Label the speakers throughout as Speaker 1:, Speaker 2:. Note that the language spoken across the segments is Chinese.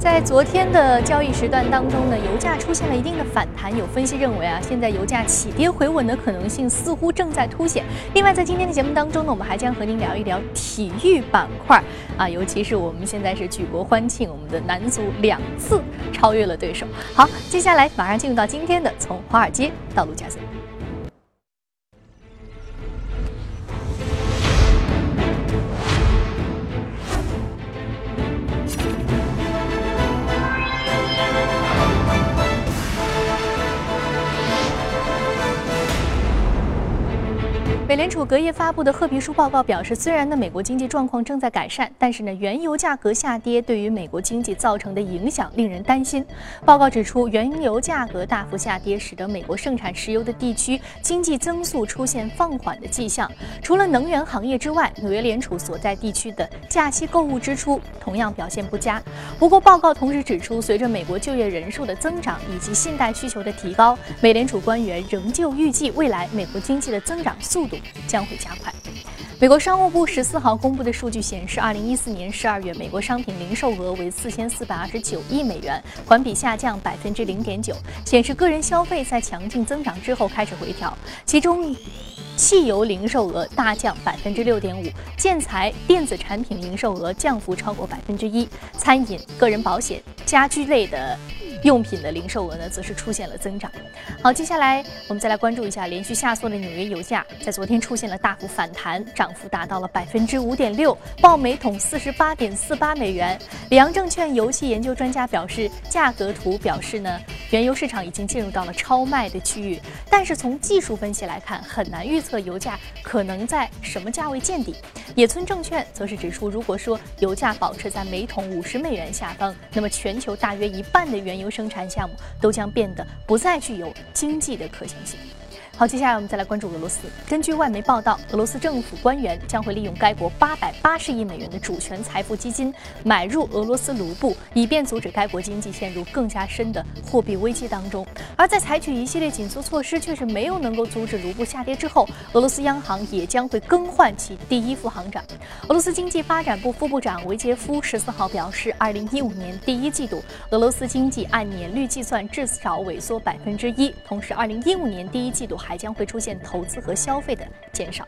Speaker 1: 在昨天的交易时段当中呢，油价出现了一定的反弹。有分析认为啊，现在油价起跌回稳的可能性似乎正在凸显。另外，在今天的节目当中呢，我们还将和您聊一聊体育板块啊，尤其是我们现在是举国欢庆，我们的男足两次超越了对手。好，接下来马上进入到今天的从华尔街到陆家嘴。隔夜发布的褐皮书报告表示，虽然呢美国经济状况正在改善，但是呢原油价格下跌对于美国经济造成的影响令人担心。报告指出，原油价格大幅下跌，使得美国盛产石油的地区经济增速出现放缓的迹象。除了能源行业之外，纽约联储所在地区的假期购物支出同样表现不佳。不过，报告同时指出，随着美国就业人数的增长以及信贷需求的提高，美联储官员仍旧预计未来美国经济的增长速度。将将会加快。美国商务部十四号公布的数据显示，二零一四年十二月美国商品零售额为四千四百二十九亿美元，环比下降百分之零点九，显示个人消费在强劲增长之后开始回调。其中，汽油零售额大降百分之六点五，建材、电子产品零售额降幅超过百分之一，餐饮、个人保险、家居类的。用品的零售额呢，则是出现了增长。好，接下来我们再来关注一下连续下挫的纽约油价，在昨天出现了大幅反弹，涨幅达到了百分之五点六，报每桶四十八点四八美元。里昂证券油气研究专家表示，价格图表示呢，原油市场已经进入到了超卖的区域，但是从技术分析来看，很难预测油价可能在什么价位见底。野村证券则是指出，如果说油价保持在每桶五十美元下方，那么全球大约一半的原油生产项目都将变得不再具有经济的可行性。好，接下来我们再来关注俄罗斯。根据外媒报道，俄罗斯政府官员将会利用该国八百八十亿美元的主权财富基金买入俄罗斯卢布，以便阻止该国经济陷入更加深的货币危机当中。而在采取一系列紧缩措施却是没有能够阻止卢布下跌之后，俄罗斯央行也将会更换其第一副行长。俄罗斯经济发展部副部长维杰夫十四号表示，二零一五年第一季度俄罗斯经济按年率计算至少萎缩百分之一，同时二零一五年第一季度还还将会出现投资和消费的减少。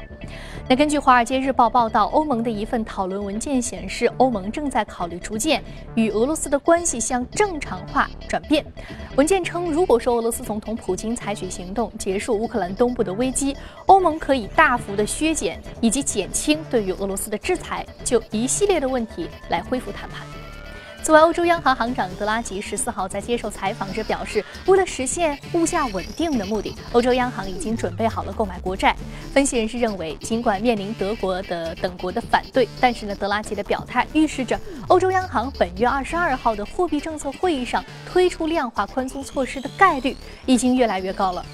Speaker 1: 那根据《华尔街日报》报道，欧盟的一份讨论文件显示，欧盟正在考虑逐渐与俄罗斯的关系向正常化转变。文件称，如果说俄罗斯总统普京采取行动结束乌克兰东部的危机，欧盟可以大幅的削减以及减轻对于俄罗斯的制裁，就一系列的问题来恢复谈判。作为，欧洲央行行长德拉吉十四号在接受采访时表示，为了实现物价稳定的目的，欧洲央行已经准备好了购买国债。分析人士认为，尽管面临德国的等国的反对，但是呢，德拉吉的表态预示着欧洲央行本月二十二号的货币政策会议上推出量化宽松措施的概率已经越来越高了。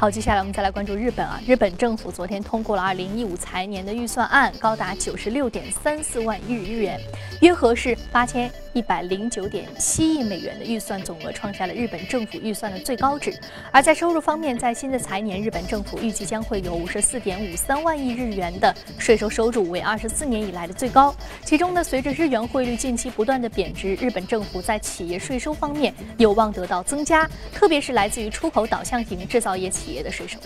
Speaker 1: 好，接下来我们再来关注日本啊。日本政府昨天通过了二零一五财年的预算案，高达九十六点三四万亿日元，约合是八千一百零九点七亿美元的预算总额，创下了日本政府预算的最高值。而在收入方面，在新的财年，日本政府预计将会有五十四点五三万亿日元的税收收入，为二十四年以来的最高。其中呢，随着日元汇率近期不断的贬值，日本政府在企业税收方面有望得到增加，特别是来自于出口导向型制造业企。企业的税收。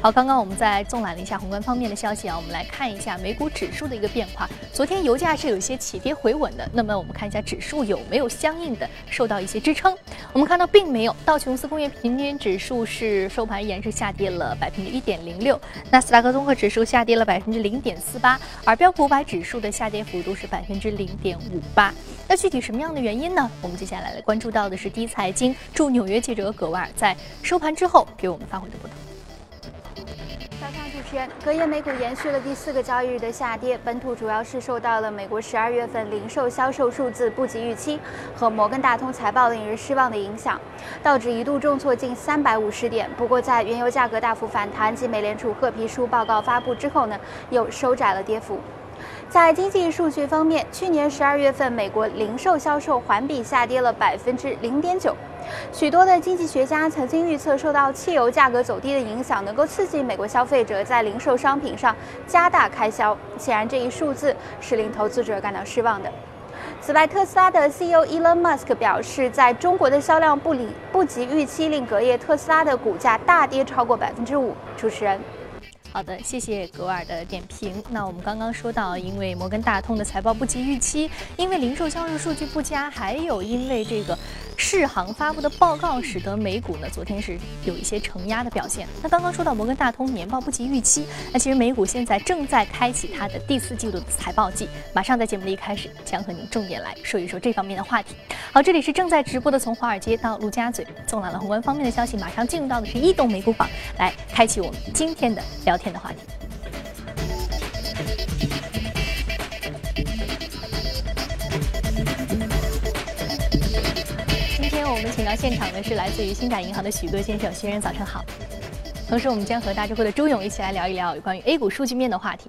Speaker 1: 好，刚刚我们在纵览了一下宏观方面的消息啊，我们来看一下美股指数的一个变化。昨天油价是有一些起跌回稳的，那么我们看一下指数有没有相应的受到一些支撑？我们看到并没有，道琼斯工业平均指数是收盘依然是下跌了百分之一点零六，纳斯达克综合指数下跌了百分之零点四八，而标普五百指数的下跌幅度是百分之零点五八。那具体什么样的原因呢？我们接下来来关注到的是第一财经驻纽约记者葛瓦尔在收盘之后给我们发回的报道。
Speaker 2: 早上主持人，隔夜美股延续了第四个交易日的下跌，本土主要是受到了美国十二月份零售销售数字不及预期和摩根大通财报令人失望的影响，道指一度重挫近三百五十点。不过在原油价格大幅反弹及美联储褐皮书报告发布之后呢，又收窄了跌幅。在经济数据方面，去年十二月份美国零售销售环比下跌了百分之零点九。许多的经济学家曾经预测，受到汽油价格走低的影响，能够刺激美国消费者在零售商品上加大开销。显然，这一数字是令投资者感到失望的。此外，特斯拉的 CEO Elon Musk 表示，在中国的销量不理不及预期，令隔夜特斯拉的股价大跌超过百分之五。主持人。
Speaker 1: 好的，谢谢格尔的点评。那我们刚刚说到，因为摩根大通的财报不及预期，因为零售销售数据不佳，还有因为这个。世行发布的报告使得美股呢昨天是有一些承压的表现。那刚刚说到摩根大通年报不及预期，那其实美股现在正在开启它的第四季度财报季，马上在节目的一开始将和您重点来说一说这方面的话题。好，这里是正在直播的从华尔街到陆家嘴，纵览了宏观方面的消息，马上进入到的是异动美股榜，来开启我们今天的聊天的话题。请到现场的是来自于星展银行的许戈先生，先生早晨好。同时，我们将和大智慧的朱勇一起来聊一聊有关于 A 股数据面的话题。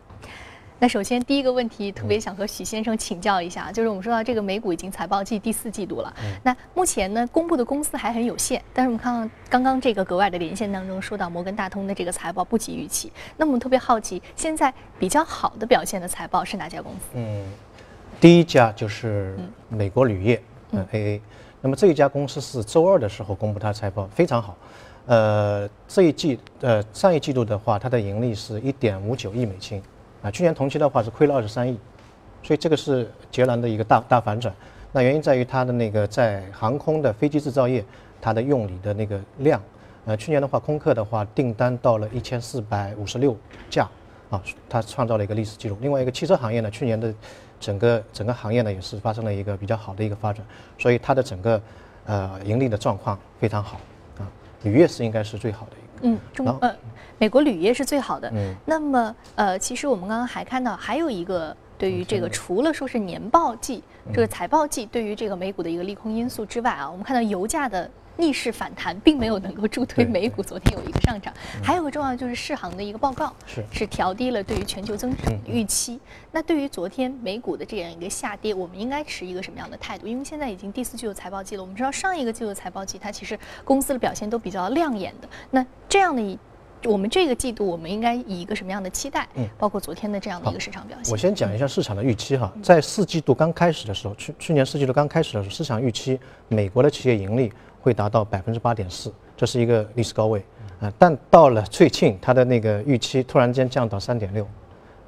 Speaker 1: 那首先第一个问题，特别想和许先生请教一下，就是我们说到这个美股已经财报季第四季度了，那目前呢公布的公司还很有限，但是我们看到刚刚这个格外的连线当中说到摩根大通的这个财报不及预期，那我们特别好奇，现在比较好的表现的财报是哪家公司？
Speaker 3: 嗯，第一家就是美国铝业，嗯 AA。那么这一家公司是周二的时候公布它财报，非常好。呃，这一季呃上一季度的话，它的盈利是一点五九亿美金，啊，去年同期的话是亏了二十三亿，所以这个是截然的一个大大反转。那原因在于它的那个在航空的飞机制造业，它的用锂的那个量，呃，去年的话空客的话订单到了一千四百五十六架，啊，它创造了一个历史记录。另外一个汽车行业呢，去年的。整个整个行业呢也是发生了一个比较好的一个发展，所以它的整个呃盈利的状况非常好啊。铝业是应该是最好的一个。
Speaker 1: 嗯，中呃，美国铝业是最好的。嗯。那么呃，其实我们刚刚还看到还有一个对于这个除了说是年报季这个财报季对于这个美股的一个利空因素之外啊，我们看到油价的。逆势反弹并没有能够助推美股昨天有一个上涨，还有个重要就是世行的一个报告
Speaker 3: 是
Speaker 1: 是调低了对于全球增长的预期。那对于昨天美股的这样一个下跌，我们应该持一个什么样的态度？因为现在已经第四季度财报季了，我们知道上一个季度财报季它其实公司的表现都比较亮眼的。那这样的一我们这个季度我们应该以一个什么样的期待？嗯，包括昨天的这样的一个市场表现。
Speaker 3: 我先讲一下市场的预期哈，在四季度刚开始的时候，去去年四季度刚开始的时候，市场预期美国的企业盈利。会达到百分之八点四，这是一个历史高位，啊，但到了最近，它的那个预期突然间降到三点六，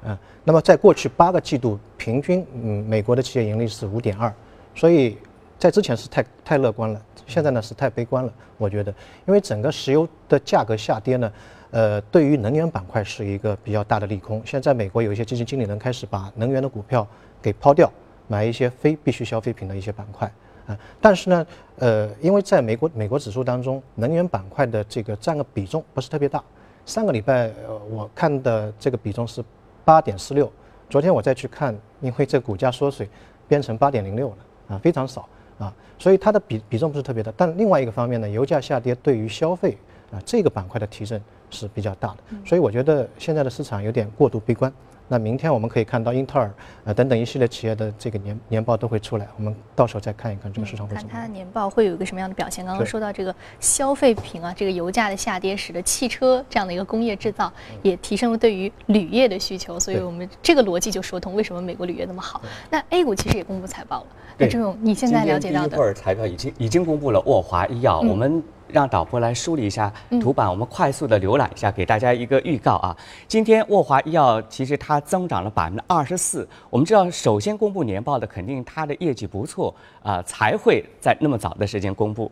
Speaker 3: 啊，那么在过去八个季度平均，嗯，美国的企业盈利是五点二，所以在之前是太太乐观了，现在呢是太悲观了，我觉得，因为整个石油的价格下跌呢，呃，对于能源板块是一个比较大的利空。现在美国有一些基金经理人开始把能源的股票给抛掉，买一些非必需消费品的一些板块。啊，但是呢，呃，因为在美国美国指数当中，能源板块的这个占个比重不是特别大。上个礼拜，呃，我看的这个比重是八点四六，昨天我再去看，因为这股价缩水，变成八点零六了，啊，非常少啊，所以它的比比重不是特别大。但另外一个方面呢，油价下跌对于消费啊这个板块的提振是比较大的，所以我觉得现在的市场有点过度悲观。那明天我们可以看到英特尔呃等等一系列企业的这个年年报都会出来，我们到时候再看一看这个市场会怎么。
Speaker 1: 看它的年报会有一个什么样的表现？刚刚说到这个消费品啊，这个油价的下跌使得汽车这样的一个工业制造也提升了对于铝业的需求，所以我们这个逻辑就说通，为什么美国铝业那么好？那 A 股其实也公布财报了，那这种你现在了解到的。
Speaker 4: 第一份财报已经已经公布了，沃华医药，我们。让导播来梳理一下图板，我们快速的浏览一下，给大家一个预告啊。今天沃华医药其实它增长了百分之二十四。我们知道，首先公布年报的肯定它的业绩不错啊，才会在那么早的时间公布。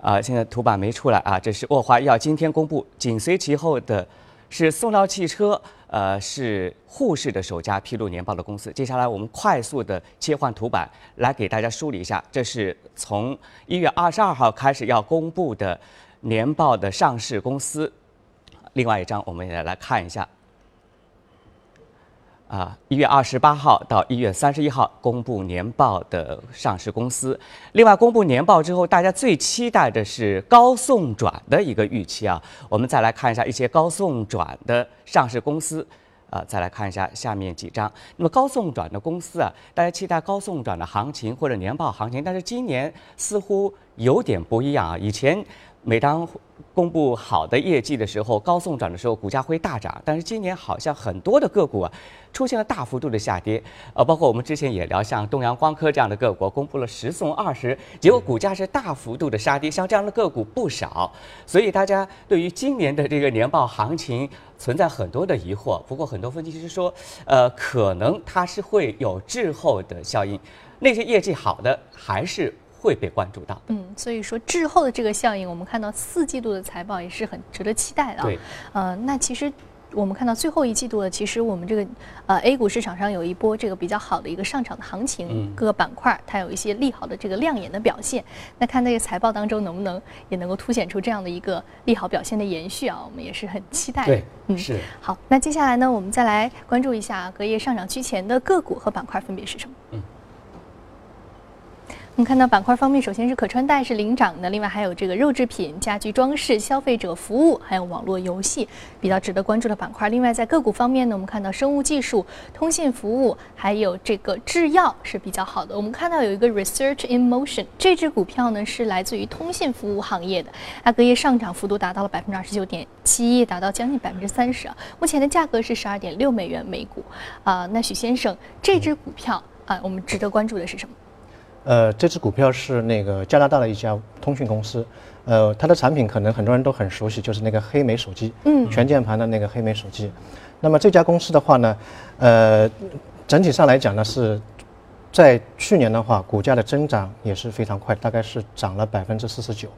Speaker 4: 啊，现在图板没出来啊，这是沃华医药今天公布，紧随其后的。是塑料汽车，呃，是沪市的首家披露年报的公司。接下来我们快速的切换图板，来给大家梳理一下，这是从一月二十二号开始要公布的年报的上市公司。另外一张，我们也来看一下。啊，一月二十八号到一月三十一号公布年报的上市公司。另外，公布年报之后，大家最期待的是高送转的一个预期啊。我们再来看一下一些高送转的上市公司，啊，再来看一下下面几张。那么高送转的公司啊，大家期待高送转的行情或者年报行情，但是今年似乎有点不一样啊。以前每当公布好的业绩的时候，高送转的时候，股价会大涨。但是今年好像很多的个股啊，出现了大幅度的下跌。呃，包括我们之前也聊，像东阳光科这样的个股，公布了十送二十，结果股价是大幅度的杀跌。像这样的个股不少，所以大家对于今年的这个年报行情存在很多的疑惑。不过很多分析师说，呃，可能它是会有滞后的效应，那些业绩好的还是。会被关注到，
Speaker 1: 嗯，所以说滞后的这个效应，我们看到四季度的财报也是很值得期待的。
Speaker 4: 对，
Speaker 1: 呃，那其实我们看到最后一季度的，其实我们这个呃 A 股市场上有一波这个比较好的一个上涨的行情，各个板块它有一些利好的这个亮眼的表现。那看那个财报当中能不能也能够凸显出这样的一个利好表现的延续啊？我们也是很期待。
Speaker 4: 对，嗯，是。
Speaker 1: 好，那接下来呢，我们再来关注一下隔夜上涨居前的个股和板块分别是什么？嗯。我们看到板块方面，首先是可穿戴是领涨的，另外还有这个肉制品、家居装饰、消费者服务，还有网络游戏比较值得关注的板块。另外在个股方面呢，我们看到生物技术、通信服务，还有这个制药是比较好的。我们看到有一个 Research in Motion 这只股票呢是来自于通信服务行业的，它隔夜上涨幅度达到了百分之二十九点七，达到将近百分之三十啊。目前的价格是十二点六美元每股啊。那许先生，这只股票啊，我们值得关注的是什么？
Speaker 3: 呃，这只股票是那个加拿大的一家通讯公司，呃，它的产品可能很多人都很熟悉，就是那个黑莓手机，嗯，全键盘的那个黑莓手机。那么这家公司的话呢，呃，整体上来讲呢，是在去年的话，股价的增长也是非常快，大概是涨了百分之四十九，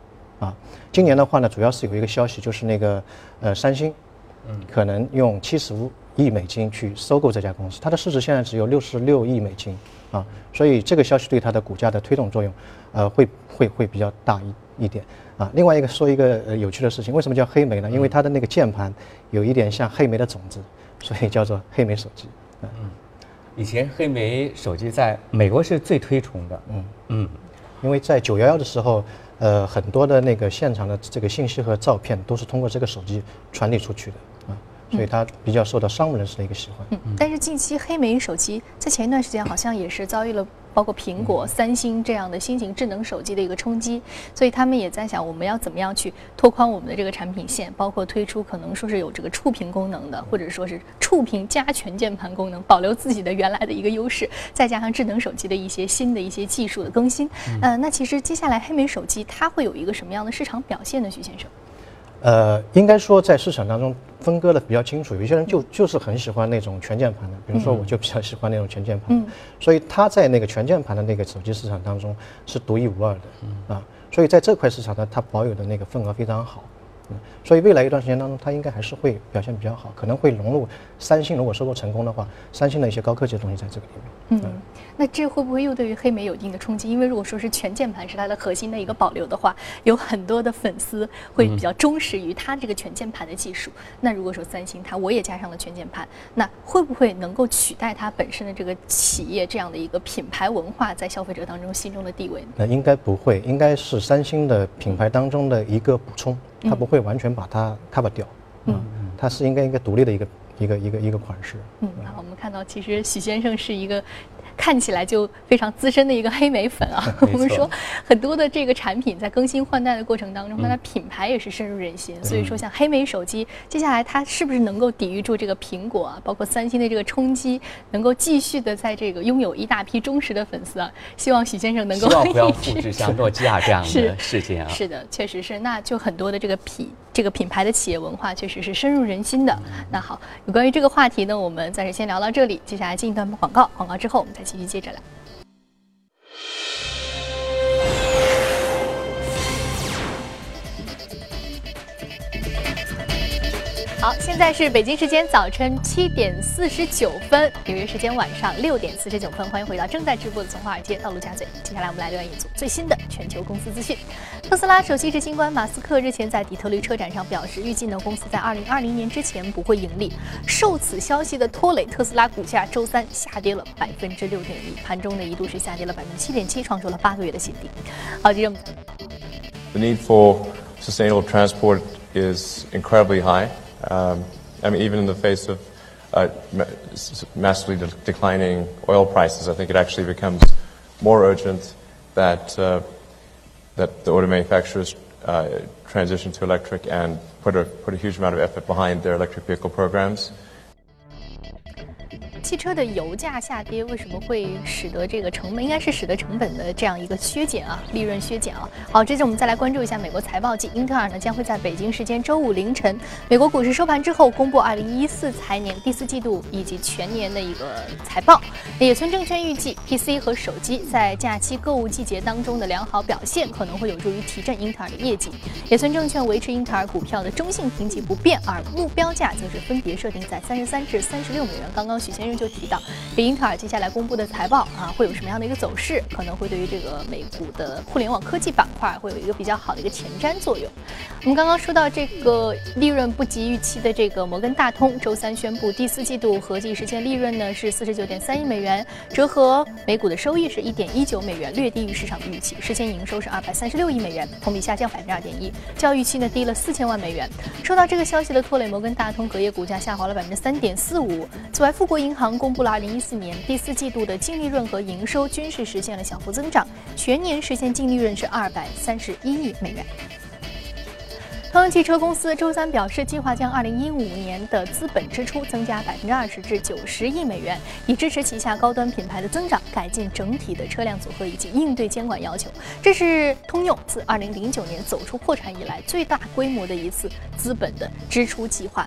Speaker 3: 啊，今年的话呢，主要是有一个消息，就是那个呃，三星，嗯，可能用七十五亿美金去收购这家公司，它的市值现在只有六十六亿美金。啊，所以这个消息对它的股价的推动作用，呃，会会会比较大一一点啊。另外一个说一个呃有趣的事情，为什么叫黑莓呢？因为它的那个键盘有一点像黑莓的种子，所以叫做黑莓手机。
Speaker 4: 嗯，以前黑莓手机在美国是最推崇的。嗯
Speaker 3: 嗯，因为在九幺幺的时候，呃，很多的那个现场的这个信息和照片都是通过这个手机传递出去的。所以它比较受到商务人士的一个喜欢。
Speaker 1: 嗯，但是近期黑莓手机在前一段时间好像也是遭遇了包括苹果、三星这样的新型智能手机的一个冲击，所以他们也在想我们要怎么样去拓宽我们的这个产品线，包括推出可能说是有这个触屏功能的，或者说是触屏加全键盘功能，保留自己的原来的一个优势，再加上智能手机的一些新的一些技术的更新。呃，那其实接下来黑莓手机它会有一个什么样的市场表现呢？徐先生？
Speaker 3: 呃，应该说在市场当中分割的比较清楚，有些人就就是很喜欢那种全键盘的，比如说我就比较喜欢那种全键盘，所以它在那个全键盘的那个手机市场当中是独一无二的，啊，所以在这块市场呢，它保有的那个份额非常好。嗯，所以未来一段时间当中，它应该还是会表现比较好，可能会融入三星。如果收购成功的话，三星的一些高科技的东西在这个里面。
Speaker 1: 嗯，那这会不会又对于黑莓有一定的冲击？因为如果说是全键盘是它的核心的一个保留的话，有很多的粉丝会比较忠实于它这个全键盘的技术。那如果说三星它我也加上了全键盘，那会不会能够取代它本身的这个企业这样的一个品牌文化在消费者当中心中的地位？
Speaker 3: 那应该不会，应该是三星的品牌当中的一个补充。它不会完全把它 cover 掉，嗯，它是应该一个独立的一个一个一个一个款式。
Speaker 1: 嗯，好，我们看到其实许先生是一个。看起来就非常资深的一个黑莓粉啊！我们说很多的这个产品在更新换代的过程当中，它的品牌也是深入人心。所以说，像黑莓手机，接下来它是不是能够抵御住这个苹果啊，包括三星的这个冲击，能够继续的在这个拥有一大批忠实的粉丝啊？希望许先生能够
Speaker 4: 希望不要复制像诺基亚这样的事件啊！
Speaker 1: 是的，确实是。那就很多的这个品这个品牌的企业文化确实是深入人心的。那好，有关于这个话题呢，我们暂时先聊到这里。接下来进一段广告，广告之后我们再。继续接着来。好，现在是北京时间早晨七点四十九分，纽约时间晚上六点四十九分。欢迎回到正在直播的从华尔街到陆家嘴。接下来我们来浏览一组最新的全球公司资讯。特斯拉首席执行官马斯克日前在底特律车展上表示，预计呢公司在二零二零年之前不会盈利。受此消息的拖累，特斯拉股价周三下跌了百分之六点一，盘中呢一度是下跌了百分之七点七，创出了八个月的新低。好，记者们。
Speaker 5: The need for sustainable transport is incredibly high. Um, I mean, even in the face of uh, massively de declining oil prices, I think it actually becomes more urgent that uh, that the auto manufacturers uh, transition to electric and put a, put a huge amount of effort behind their electric vehicle programs.
Speaker 1: 汽车的油价下跌，为什么会使得这个成本应该是使得成本的这样一个削减啊，利润削减啊？好，接着我们再来关注一下美国财报季，英特尔呢将会在北京时间周五凌晨，美国股市收盘之后公布二零一四财年第四季度以及全年的一个财报。野村证券预计，PC 和手机在假期购物季节当中的良好表现可能会有助于提振英特尔的业绩。野村证券维持英特尔股票的中性评级不变，而目标价则是分别设定在三十三至三十六美元。刚刚许先生就提到，比英特尔接下来公布的财报啊，会有什么样的一个走势？可能会对于这个美股的互联网科技板块会有一个比较好的一个前瞻作用。我们刚刚说到这个利润不及预期的这个摩根大通，周三宣布第四季度合计实现利润呢是四十九点三亿美元，折合每股的收益是一点一九美元，略低于市场的预期。实现营收是二百三十六亿美元，同比下降百分之二点一，较预期呢低了四千万美元。受到这个消息的拖累，摩根大通隔夜股价下滑了百分之三点四五。此外，富国银行公布了二零一四年第四季度的净利润和营收均是实现了小幅增长，全年实现净利润是二百三十一亿美元。通用汽车公司周三表示，计划将2015年的资本支出增加20%至90亿美元，以支持旗下高端品牌的增长，改进整体的车辆组合以及应对监管要求。这是通用自2009年走出破产以来最大规模的一次资本的支出计划。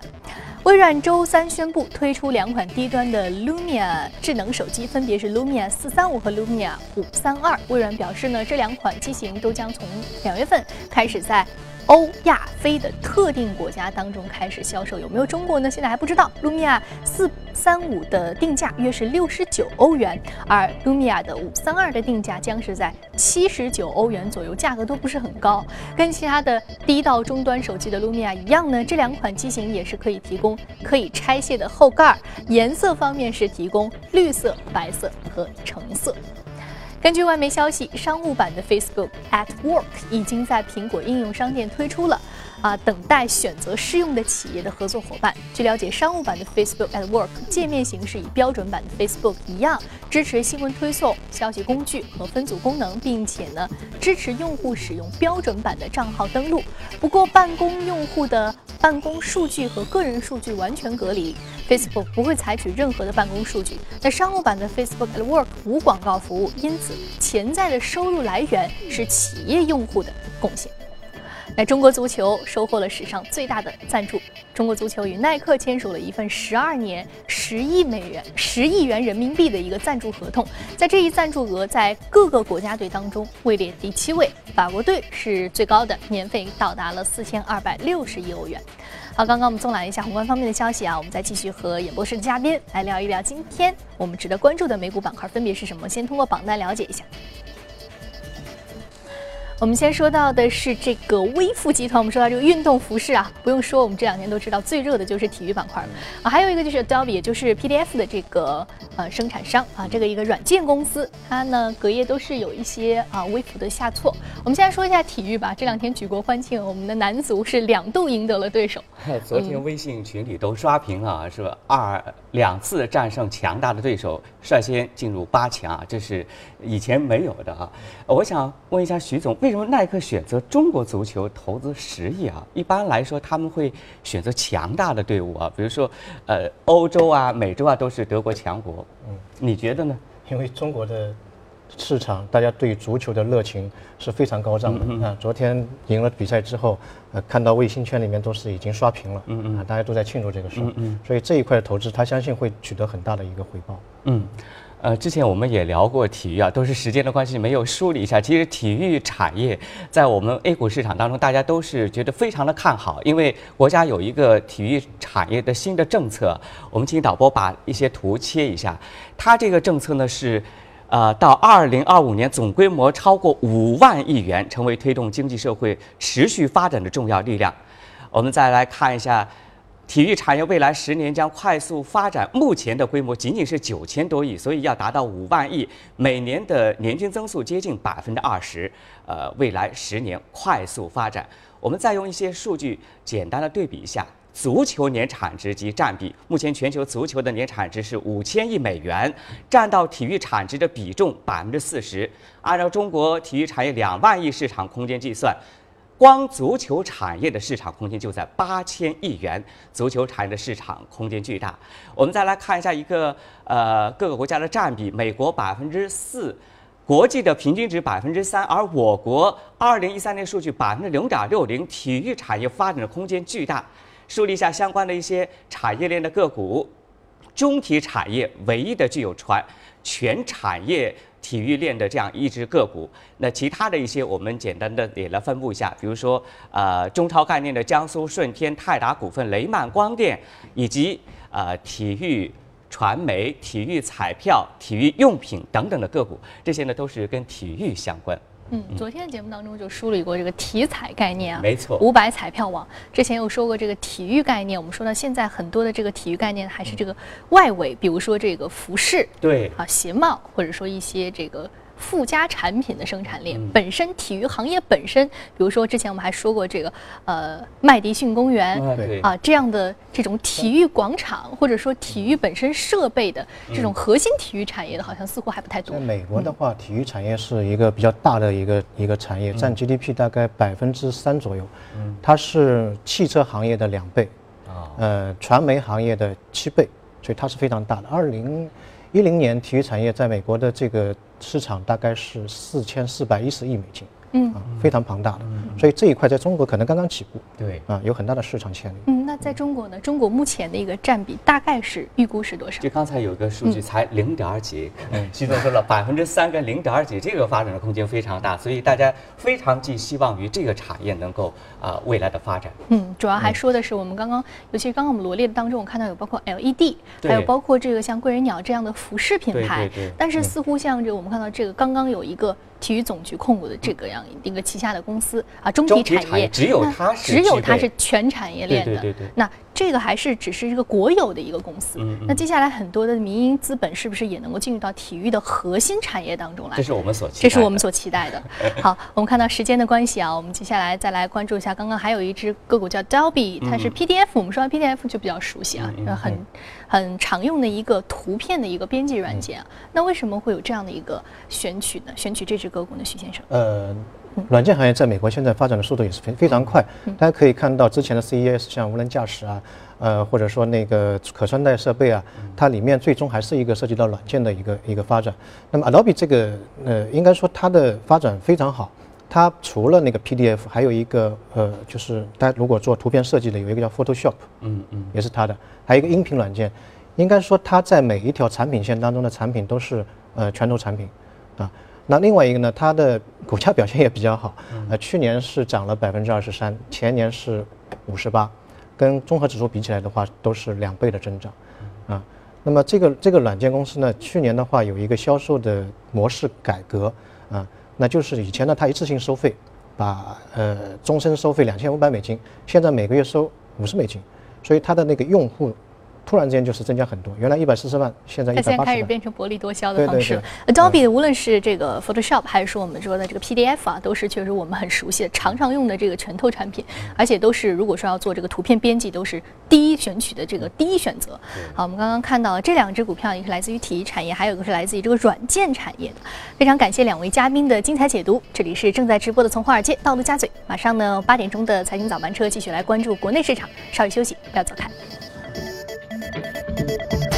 Speaker 1: 微软周三宣布推出两款低端的 Lumia 智能手机，分别是 Lumia 435和 Lumia 532。微软表示呢，这两款机型都将从两月份开始在。欧亚非的特定国家当中开始销售，有没有中国呢？现在还不知道。卢米亚四三五的定价约是六十九欧元，而卢米亚的五三二的定价将是在七十九欧元左右，价格都不是很高。跟其他的低到中端手机的卢米亚一样呢，这两款机型也是可以提供可以拆卸的后盖，颜色方面是提供绿色、白色和橙色。根据外媒消息，商务版的 Facebook at Work 已经在苹果应用商店推出了，啊，等待选择适用的企业的合作伙伴。据了解，商务版的 Facebook at Work 界面形式与标准版的 Facebook 一样，支持新闻推送、消息工具和分组功能，并且呢，支持用户使用标准版的账号登录。不过，办公用户的办公数据和个人数据完全隔离。Facebook 不会采取任何的办公数据。那商务版的 Facebook at Work 无广告服务，因此潜在的收入来源是企业用户的贡献。那中国足球收获了史上最大的赞助，中国足球与耐克签署了一份十二年十亿美元、十亿元人民币的一个赞助合同。在这一赞助额在各个国家队当中位列第七位，法国队是最高的，年费到达了四千二百六十亿欧元。好，刚刚我们纵览一下宏观方面的消息啊，我们再继续和演播室的嘉宾来聊一聊今天我们值得关注的美股板块分别是什么。先通过榜单了解一下。我们先说到的是这个微富集团。我们说到这个运动服饰啊，不用说，我们这两天都知道最热的就是体育板块了啊。还有一个就是 Adobe，也就是 PDF 的这个呃生产商啊，这个一个软件公司，它呢隔夜都是有一些啊微幅的下挫。我们先来说一下体育吧。这两天举国欢庆，我们的男足是两度赢得了对手。
Speaker 4: 昨天微信群里都刷屏啊，是吧？二两次战胜强大的对手，率先进入八强啊，这是以前没有的啊。我想问一下徐总，为什么耐克选择中国足球投资十亿啊？一般来说他们会选择强大的队伍啊，比如说呃欧洲啊、美洲啊都是德国强国。嗯，你觉得呢？
Speaker 3: 因为中国的市场，大家对足球的热情是非常高涨的啊。昨天赢了比赛之后，呃，看到卫星圈里面都是已经刷屏了，嗯嗯，啊，大家都在庆祝这个事，嗯嗯，所以这一块的投资，他相信会取得很大的一个回报。嗯。
Speaker 4: 呃，之前我们也聊过体育啊，都是时间的关系没有梳理一下。其实体育产业在我们 A 股市场当中，大家都是觉得非常的看好，因为国家有一个体育产业的新的政策。我们请导播把一些图切一下，它这个政策呢是，呃，到二零二五年总规模超过五万亿元，成为推动经济社会持续发展的重要力量。我们再来看一下。体育产业未来十年将快速发展，目前的规模仅仅是九千多亿，所以要达到五万亿，每年的年均增速接近百分之二十。呃，未来十年快速发展，我们再用一些数据简单的对比一下，足球年产值及占比。目前全球足球的年产值是五千亿美元，占到体育产值的比重百分之四十。按照中国体育产业两万亿市场空间计算。光足球产业的市场空间就在八千亿元，足球产业的市场空间巨大。我们再来看一下一个呃各个国家的占比，美国百分之四，国际的平均值百分之三，而我国二零一三年数据百分之零点六零，体育产业发展的空间巨大。梳理一下相关的一些产业链的个股，中体产业唯一的具有传全产业。体育链的这样一只个股，那其他的一些我们简单的也来分布一下，比如说呃中超概念的江苏舜天、泰达股份、雷曼光电，以及呃体育传媒、体育彩票、体育用品等等的个股，这些呢都是跟体育相关。
Speaker 1: 嗯，昨天的节目当中就梳理过这个体彩概念啊，
Speaker 4: 没错，
Speaker 1: 五百彩票网之前有说过这个体育概念，我们说到现在很多的这个体育概念还是这个外围，比如说这个服饰，
Speaker 4: 对。
Speaker 1: 啊，鞋帽，或者说一些这个。附加产品的生产链本身，体育行业本身，比如说之前我们还说过这个，呃，麦迪逊公园啊这样的这种体育广场，或者说体育本身设备的这种核心体育产业的，好像似乎还不太多。
Speaker 3: 在美国的话，体育产业是一个比较大的一个一个产业，占 GDP 大概百分之三左右，它是汽车行业的两倍，呃，传媒行业的七倍，所以它是非常大的。二零一零年，体育产业在美国的这个。市场大概是四千四百一十亿美金。嗯啊，非常庞大的，所以这一块在中国可能刚刚起步，
Speaker 4: 对
Speaker 3: 啊，有很大的市场潜力。
Speaker 1: 嗯，那在中国呢？中国目前的一个占比大概是预估是多少？
Speaker 4: 就刚才有个数据才零点几，嗯，徐总说了百分之三跟零点几，这个发展的空间非常大，所以大家非常寄希望于这个产业能够啊未来的发展。
Speaker 1: 嗯，主要还说的是我们刚刚，尤其是刚刚我们罗列的当中，我看到有包括 LED，还有包括这个像贵人鸟这样的服饰品牌，
Speaker 4: 对对。
Speaker 1: 但是似乎像这个我们看到这个刚刚有一个。体育总局控股的这个样一个旗下的公司啊，中体产业
Speaker 4: 只有它
Speaker 1: 是只有它是全产业链的。
Speaker 4: 对对对。
Speaker 1: 那这个还是只是一个国有的一个公司。嗯。那接下来很多的民营资本是不是也能够进入到体育的核心产业当中来？
Speaker 4: 这是我们所
Speaker 1: 这是我们所期待的。好，我们看到时间的关系啊，我们接下来再来关注一下，刚刚还有一只个股叫 Dolby，它是 PDF，我们说 PDF 就比较熟悉啊，很很常用的一个图片的一个编辑软件啊。那为什么会有这样的一个选取呢？选取这只。个股呢，徐先生？呃，
Speaker 3: 软件行业在美国现在发展的速度也是非非常快。大家可以看到之前的 CES，像无人驾驶啊，呃，或者说那个可穿戴设备啊，它里面最终还是一个涉及到软件的一个一个发展。那么 Adobe 这个，呃，应该说它的发展非常好。它除了那个 PDF，还有一个呃，就是大家如果做图片设计的，有一个叫 Photoshop，嗯嗯，也是它的。还有一个音频软件，应该说它在每一条产品线当中的产品都是呃拳头产品啊。那另外一个呢，它的股价表现也比较好，呃，去年是涨了百分之二十三，前年是五十八，跟综合指数比起来的话，都是两倍的增长，啊，那么这个这个软件公司呢，去年的话有一个销售的模式改革，啊，那就是以前呢它一次性收费，把呃终身收费两千五百美金，现在每个月收五十美金，所以它的那个用户。突然之间就是增加很多，原来一百四十万，现在一百
Speaker 1: 现在开始变成薄利多销的方式了。Adobe 无论是这个 Photoshop 还是说我们说的这个 PDF 啊，都是确实我们很熟悉的、常常用的这个拳头产品，而且都是如果说要做这个图片编辑，都是第一选取的这个第一选择。好，我们刚刚看到了这两只股票，一个是来自于体育产业，还有一个是来自于这个软件产业的。非常感谢两位嘉宾的精彩解读。这里是正在直播的从华尔街到陆家嘴，马上呢八点钟的财经早班车继续来关注国内市场。稍事休息，不要走开。thank you